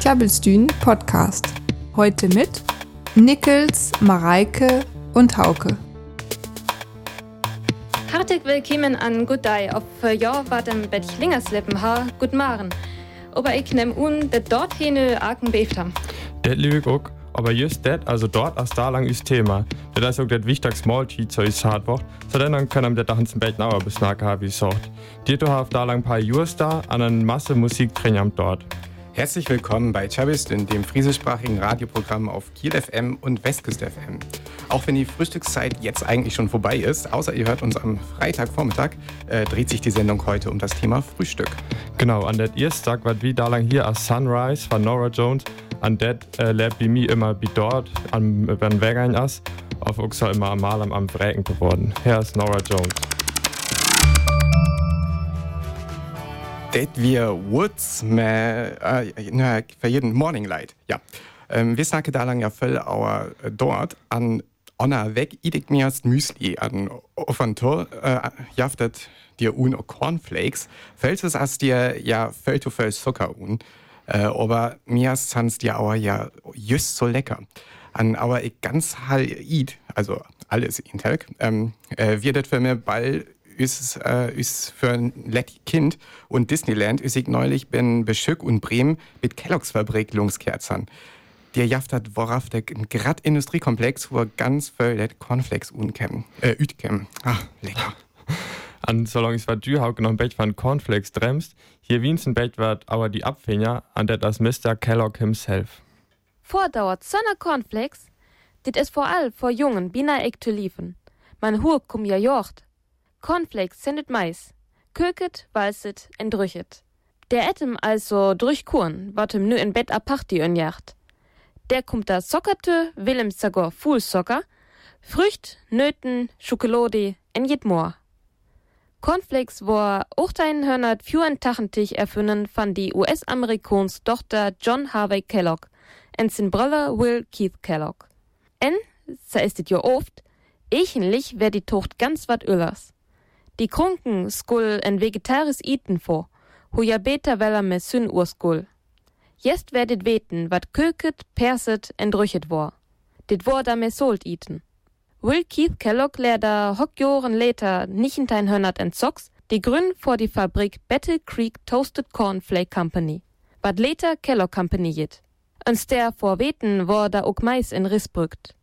Klabbelstühn Podcast. Heute mit Nickels, Mareike und Hauke. Hartelijk willkommen an Good Day. Auf ja wat een beetje lingerslippen ha, gut maren. Aber ich nehm un, dat dort hene arken beeft ham. Det lüg ook, aber just det, also dort als da lang ist Thema. Das ist auch das wichtigste Måltid zu ist hart wird. So dann können wir da uns ein bisschen auch besnacken wie sagt. Die du da lang ein paar Jahre da, an eine Masse Musik drin dort. Herzlich willkommen bei Chabist in dem friesischsprachigen Radioprogramm auf Kiel FM und Westküste FM. Auch wenn die Frühstückszeit jetzt eigentlich schon vorbei ist, außer ihr hört uns am Freitagvormittag, äh, dreht sich die Sendung heute um das Thema Frühstück. Genau, an der ersten Tag wird wie da lang hier als Sunrise von Nora Jones, an der äh, lebt bei mir immer wie dort, an wenn Weggein ist, auf Uxa immer am Mal am, Wrägen geworden. Hier ist Nora Jones. Det wir Woods med uh, för jeden Morning Light. Ja. Um, vi snakker da lang ja følge av dort an Anna weg idig mirst Müsli an Offantor uh, jaftet dir un o Cornflakes. Fällt es as dir ja fällt du voll Zucker un. Uh, aber mir sans dir aber ja just so lecker. An aber ich ganz hall eat, also alles in Telk, ähm, äh, wird das für mir bald ist, äh, ist für ein leckes Kind und Disneyland ist ich neulich bin Beschück und Bremen mit Kelloggs Fabrik Lungskerzern. Der jaft hat worauf der grad Industriekomplex, wo er ganz voll Cornflakes unkämmen, äh, ütkämmen. Ah, lecker. An solange es war Dürhauke noch ein Bett von Cornflakes dremst, hier wiens ein Bett wird aber die Abfinger an der das Mr. Kellogg himself. Vordauert Sonne Cornflakes, dit ist vor allem vor Jungen, bina ek zu liefen. Man Hur kum ja jocht, Cornflakes sendet Mais. Köket, walset en drüchet. Der etem also durchkuren, watem nu in Bett aparti önjacht. Der kommt da sockerte, willem sagor full socker, Frücht, Nöten, Schokolade, en jet more. Cornflakes war 1884 erfunden von die US-Amerikans Tochter John Harvey Kellogg en sin Brother Will Keith Kellogg. En, so ist it jo oft, echenlich wär die Tocht ganz wat öllers. Die Krunken skull en vegetaris iten vor, hu ja beta weller me syn urskull. Jest werdet weten, wat köket, perset en drüchet. Dit war da me solt iten. Will Keith Kellogg lehrda hock Joren later nichtentein hönnert en Socks, die Grün vor die Fabrik Battle Creek Toasted Corn Flake Company, wat later Kellogg Company jit. Uns der vor weten war da ook Mais in Rissbrückt.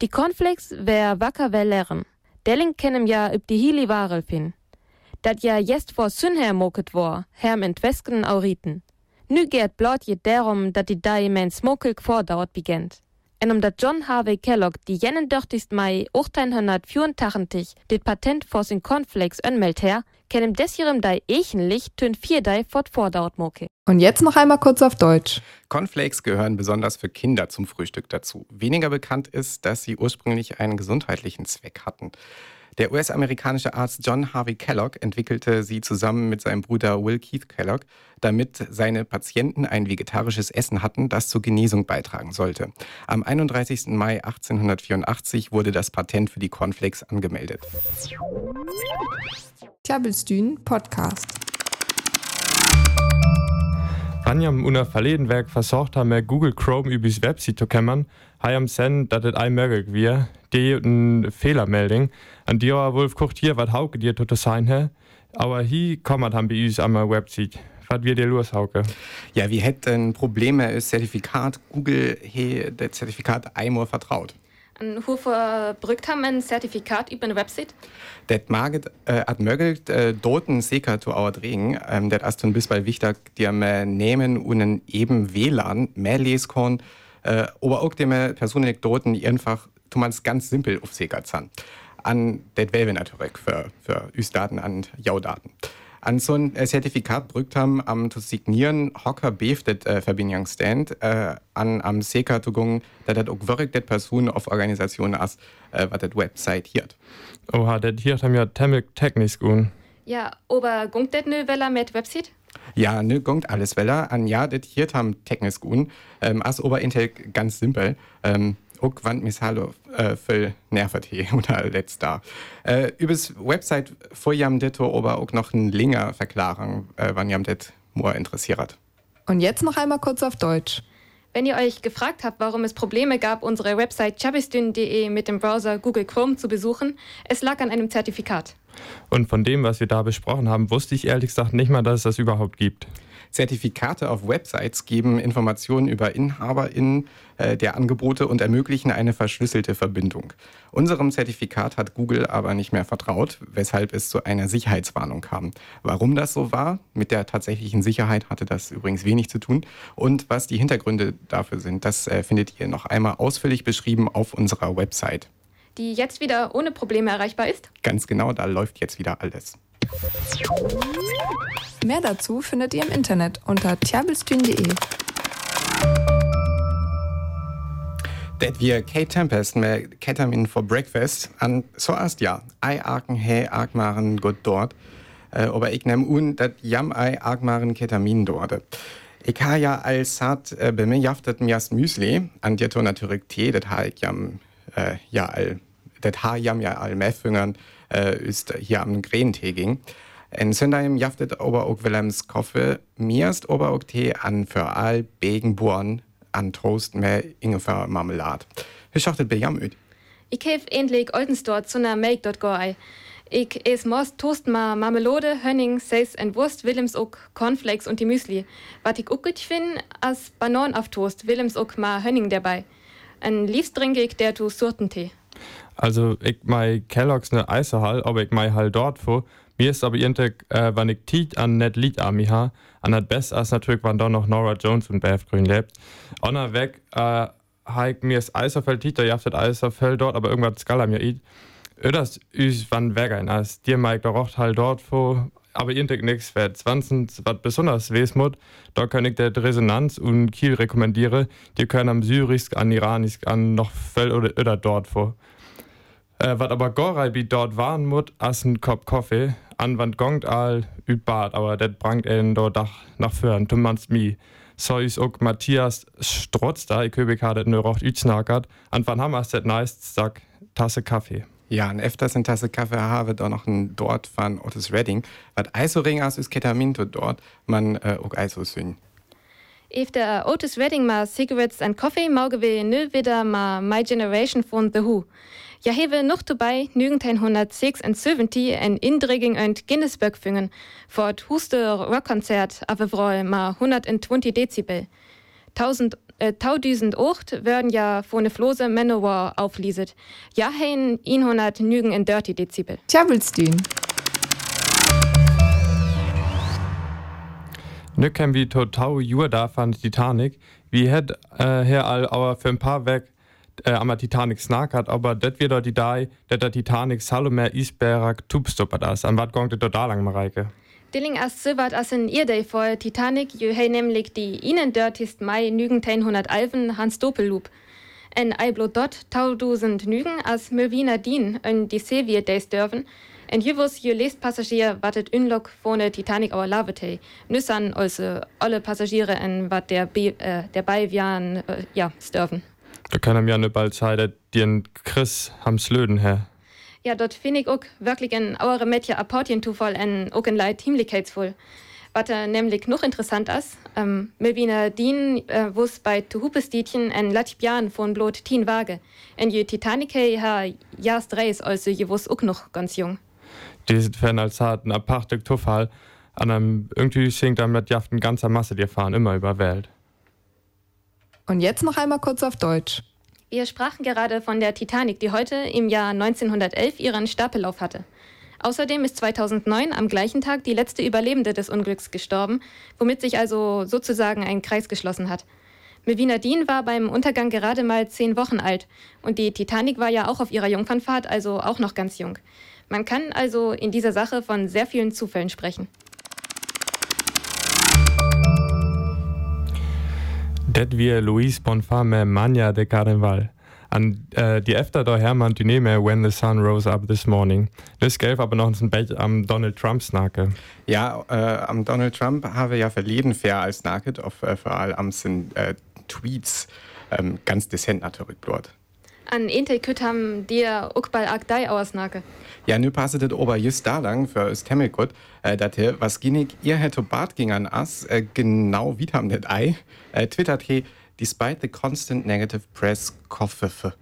Die Cornflakes wär wacker well lehren. Delling kennem ja üb die Hili Warel fin. Dat ja jest vor Sünher moket war, herm entwesken auriten. Nu gehrt blot je darum, dat die dai mein Smokelk vordauert begent. En um dat John Harvey Kellogg die jennen dörtigst Mai 1884 dit Patent vor sin Cornflakes önmelt her, kennem desjerem dai echenlich tön vier dai fort vordauert moke. Und jetzt noch einmal kurz auf Deutsch. Cornflakes gehören besonders für Kinder zum Frühstück dazu. Weniger bekannt ist, dass sie ursprünglich einen gesundheitlichen Zweck hatten. Der US-amerikanische Arzt John Harvey Kellogg entwickelte sie zusammen mit seinem Bruder Will Keith Kellogg, damit seine Patienten ein vegetarisches Essen hatten, das zur Genesung beitragen sollte. Am 31. Mai 1884 wurde das Patent für die Cornflakes angemeldet. Klabbelstühn Podcast. Wenn am unter verleden Werk versucht haben, Google Chrome übers Website zu kämmern, haben sen, dass es ein möglich wir, die eine Fehlermeldung, an die auch Wolf kocht hier, was Hauke dir tut sein, he? aber hier kommt haben wir uns am Website. Was wird dir los, Hauke? Ja, wir hätten Probleme, das Zertifikat, Google hat das Zertifikat einmal vertraut. Und hoe verbrückt haben ein Zertifikat über eine Website? Das mag äh, at mögelt äh, Daten sicher zu drehen. Ähm, das ist zum Beispiel wichtig, die wir nehmen und eben WLAN mehr lesen können, äh, aber auch die persönliche Daten einfach, tu man's ganz simpel auf sicher zahlen. An das wäre natürlich für, für Us-Daten an Jau-Daten. An so ein äh, Zertifikat brückt haben, am zu signieren, hocker beef det äh, Verbindung stand, äh, an am zu gehen, dass das auch wirklich das Person auf Organisation ist, äh, was das Website hier. Oha, das hier haben ja temmelig technisch gut. Ja, aber gungt das nu weller mit Website? Ja, ne, gungt alles weller. An ja, das hier haben technisch gut. Ähm, as Oberintel ganz simpel. Ähm, auch wann mis hallo äh, nervt hier oder letzt da. Äh, übers Website vor jam detto aber auch noch ein länger Verklarung, äh, wann jam det nur interessiert. Und jetzt noch einmal kurz auf Deutsch. Wenn ihr euch gefragt habt, warum es Probleme gab, unsere Website chabistün.de mit dem Browser Google Chrome zu besuchen, es lag an einem Zertifikat. Und von dem, was wir da besprochen haben, wusste ich ehrlich gesagt nicht mal, dass es das überhaupt gibt. Zertifikate auf Websites geben Informationen über InhaberInnen äh, der Angebote und ermöglichen eine verschlüsselte Verbindung. Unserem Zertifikat hat Google aber nicht mehr vertraut, weshalb es zu einer Sicherheitswarnung kam. Warum das so war, mit der tatsächlichen Sicherheit hatte das übrigens wenig zu tun. Und was die Hintergründe dafür sind, das äh, findet ihr noch einmal ausführlich beschrieben auf unserer Website. Die jetzt wieder ohne Probleme erreichbar ist? Ganz genau, da läuft jetzt wieder alles. Mehr dazu findet ihr im Internet unter tjabelstühn.de. Det wir Kate Tempest med Ketamin for breakfast. An zuerst ja, ei arken he arkmaren gut dort. Äh, aber ich nehm un, dat jam ei arkmaren Ketamin dort. Ich ha ja als hat äh, bei Müsli, an dir to natürlich Tee, dat ha ich jam, äh, ja, all, dat ha jam ja all Meffingern, äh, ist hier am Grentee ging. En Söndaim jaftet aber auch Willems Koffe, mirst aber auch Tee an für all Begenborn an Toast mehr Ingefähr Marmelade. Wie schachtet bei jam üt? Ich hef endlich Oldensdort zu einer Make.go. Ich es most Toast ma Marmelade, Hönning, Seis und Wurst, Willems auch Cornflakes und die Müsli. Was ich auch gut finde, als Bananen auf Toast, Willems auch ma Hönning dabei. Ein liebst trinke ich der tu Surtentee. Also ich mei Kellogg's ne Eisehall, aber ich mei halt dort vor. Mir ist aber irgendwie, äh, wenn ich Tiet an net Lied ami ha, an das Best als natürlich, wann da noch Nora Jones und Beth Green lebt. Onna weg, äh, haik mir ist Eiserfeld Tiet, da jaftet Eiserfeld dort, aber irgendwas skala mir it. Öders üs wann wegein, als dir meik da rocht halt dort vor, aber irgendwie nix wert. 20, was besonders wesmut, da kann ich der Resonanz und Kiel rekommendiere, die können am Syrisk, an Iranisk, an noch Fell oder Öder dort vor. Äh, wat aber Gorei wie dort waren as ein Kopf Kaffee, an Wand gongt all üt Bad, aber det brangt en dort Dach nach du meinst mi. So is auch Matthias Strotz da, ich köbig hadet ne rocht ütsnackert, an wann ham as det nice, sag Tasse Kaffee. Ja, und öfters in Tasse Kaffee habe da noch ein dort von Otis Redding. Was Eisering as ist Ketamin dort, man äh, auch Eiso sün. Efter Otis Redding ma Cigarettes and Coffee mauge wir nö wieder ma My Generation von The Who. Ja hewe noch dabei 1976 en Indrigging und Guinnessburg fingen, vor d Huste Rockkonzert aber vrol ma 120 Dezibel. 1000 äh, 1008 werden ja von ne Flose Manowar auflieset. Ja hein 100 nügen in Dirty Dezibel. Tjabelstühn. Nu kennen wir total Jur da von Titanic. Wir hätt äh, hier all aber für ein paar weg äh, am Titanic snackert, aber das wird die Dai, dass der Titanic Salome Isberg Tubstopper das. An was das total lang, Mareike? Dilling as Sywart as in Irdei vor Titanic, ju hei nämlich die ihnen dörtist Mai nügen 100 Alven Hans Doppelloop. En Eiblo dort tausend nügen as Melvina Dien en die Sevier des dürfen. En juvus ju lest Passagier wartet Unlock vorne Titanic auer Lavete. Nüssan also alle Passagiere en wat der, Be äh, der Beivian äh, ja, dürfen. Da kann er mir ne bald Zeit, dass die en Chris ham Slöden her. Ja, dort finde ich auch wirklich ein eure Mädchen Apportien zufall en auch ein Leid Teamlichkeitsvoll. Was nämlich noch interessant ist, ähm, Melvina Dien äh, wus bei Tuhupestietchen en Latibjan von Blot Tien Waage. En je Titanic ha jas dreis, also je wus auch noch ganz jung. Die sind fern als hat ein aparte Tuffal. An einem irgendwie singt er mit Jaften ganzer Masse, die fahren immer über Welt. Und jetzt noch einmal kurz auf Deutsch. Wir sprachen gerade von der Titanic, die heute im Jahr 1911 ihren Stapellauf hatte. Außerdem ist 2009 am gleichen Tag die letzte Überlebende des Unglücks gestorben, womit sich also sozusagen ein Kreis geschlossen hat. Melvina Dean war beim Untergang gerade mal zehn Wochen alt und die Titanic war ja auch auf ihrer Jungfernfahrt, also auch noch ganz jung. Man kann also in dieser Sache von sehr vielen Zufällen sprechen. Det wir Luis Bonfame Mania de Carnaval. An äh, die efter Hermann die nehme When the Sun Rose Up This Morning. Das gelb aber noch ein Bett am Donald Trump snake. Ja, äh, am Donald Trump habe ja verleden fair als Nugget auf äh, vor allem am sind äh, Tweets ähm, ganz dezent natürlich dort. An Inte kütt haben dir Uckball Agdei ausnake. Ja, nu passet het ober just da lang für es Temmelkut, äh, dat he, was ginnig ihr hätte Bart ging an as, äh, genau wie haben det ei, äh, twittert he, despite the constant negative press, Koffefe.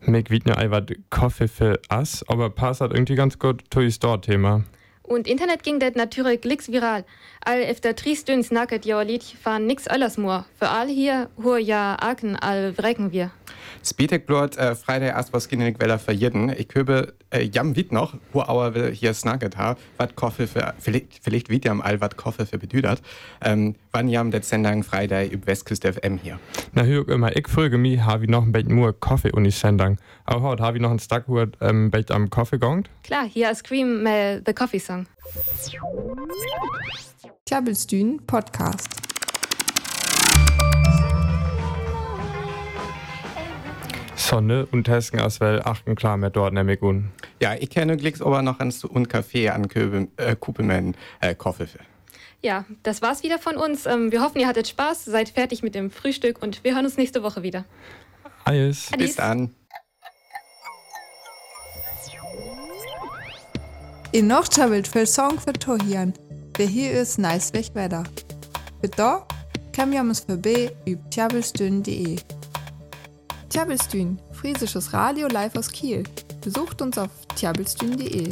Meg wie ne eiwat Koffe für Ass, aber passt irgendwie ganz gut zu Store-Thema. Und Internet ging det natürlich glicks viral. All efter tri stunds nacket jo Lied fahren nix alles more. Für all hier hur ja Aken all wrecken wir. Speedtech Blot äh, Friday erst was ginnig weller für jeden. Ich höbe äh, jam wit noch, wo auer hier snagget ha, wat Koffe für, vielleicht, vielleicht wit jam all wat Koffe für bedüdert. Ähm, wann jam det Sendung Friday üb Westküste FM hier. Na hör immer, ich folge mi, habe ich noch ein bisschen nur Kaffee und ich sendang. Auch heute habe ich noch ein Stack Hut ähm, bisschen am Kaffee gegangen. Klar, hier ist Scream mal The Coffee Song. Tjabelstühn Podcast. Sonne und Tesken aus well achten klar mehr dort nämlich un. Ja, ich kenne glicks aber noch ans und Kaffee an Köbe, äh, äh, Koffe für. Ja, das war's wieder von uns. Ähm, wir hoffen, ihr hattet Spaß, seid fertig mit dem Frühstück und wir hören uns nächste Woche wieder. Alles. Adi. Bis dann. In noch tjabelt für Song für Tohian. Wer hier ist, nice weg weiter. Für da kann wir uns vorbei über tjabelstühn.de. Tjabelstühn, friesisches Radio live aus Kiel. Besucht uns auf tjabelstühn.de.